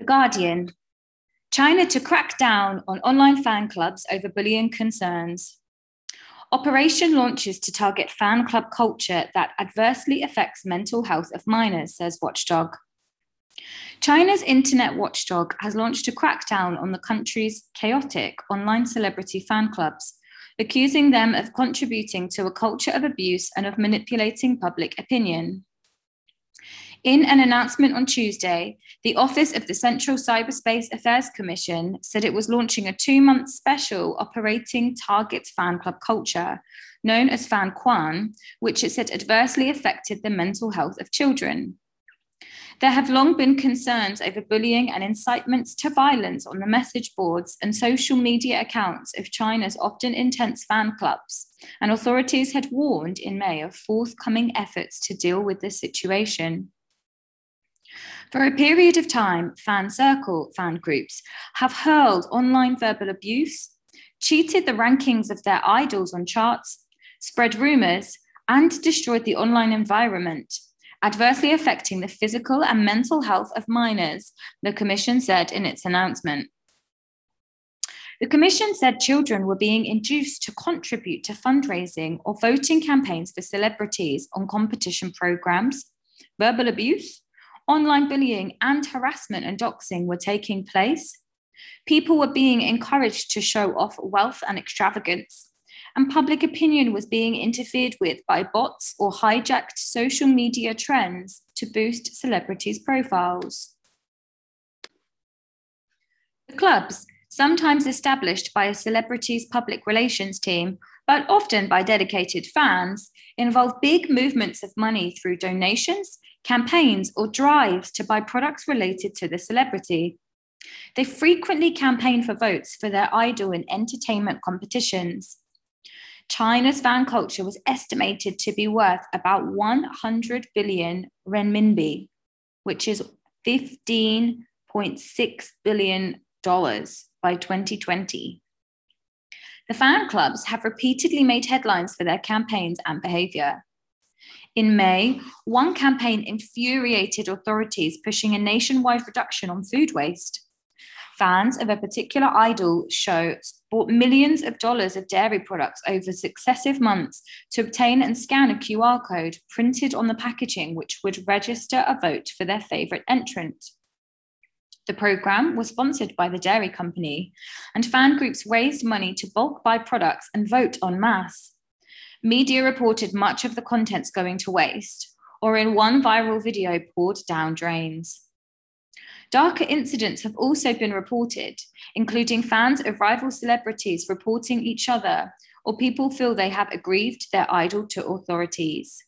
The Guardian China to crack down on online fan clubs over bullying concerns. Operation launches to target fan club culture that adversely affects mental health of minors, says Watchdog. China's internet watchdog has launched a crackdown on the country's chaotic online celebrity fan clubs, accusing them of contributing to a culture of abuse and of manipulating public opinion. In an announcement on Tuesday, the Office of the Central Cyberspace Affairs Commission said it was launching a two month special operating target fan club culture, known as Fan Quan, which it said adversely affected the mental health of children. There have long been concerns over bullying and incitements to violence on the message boards and social media accounts of China's often intense fan clubs, and authorities had warned in May of forthcoming efforts to deal with the situation. For a period of time, fan circle fan groups have hurled online verbal abuse, cheated the rankings of their idols on charts, spread rumors, and destroyed the online environment, adversely affecting the physical and mental health of minors, the Commission said in its announcement. The Commission said children were being induced to contribute to fundraising or voting campaigns for celebrities on competition programs, verbal abuse, online bullying and harassment and doxing were taking place. People were being encouraged to show off wealth and extravagance, and public opinion was being interfered with by bots or hijacked social media trends to boost celebrities' profiles. The clubs, sometimes established by a celebrity's public relations team, but often by dedicated fans, involve big movements of money through donations campaigns, or drives to buy products related to the celebrity. They frequently campaign for votes for their idol in entertainment competitions. China's fan culture was estimated to be worth about 100 billion renminbi, which is $15.6 billion by 2020. The fan clubs have repeatedly made headlines for their campaigns and behavior. In May, one campaign infuriated authorities, pushing a nationwide reduction on food waste. Fans of a particular idol show bought millions of dollars of dairy products over successive months to obtain and scan a QR code printed on the packaging, which would register a vote for their favorite entrant. The program was sponsored by the dairy company, and fan groups raised money to bulk buy products and vote en masse. Media reported much of the contents going to waste, or in one viral video poured down drains. Darker incidents have also been reported, including fans of rival celebrities reporting each other, or people feel they have aggrieved their idol to authorities.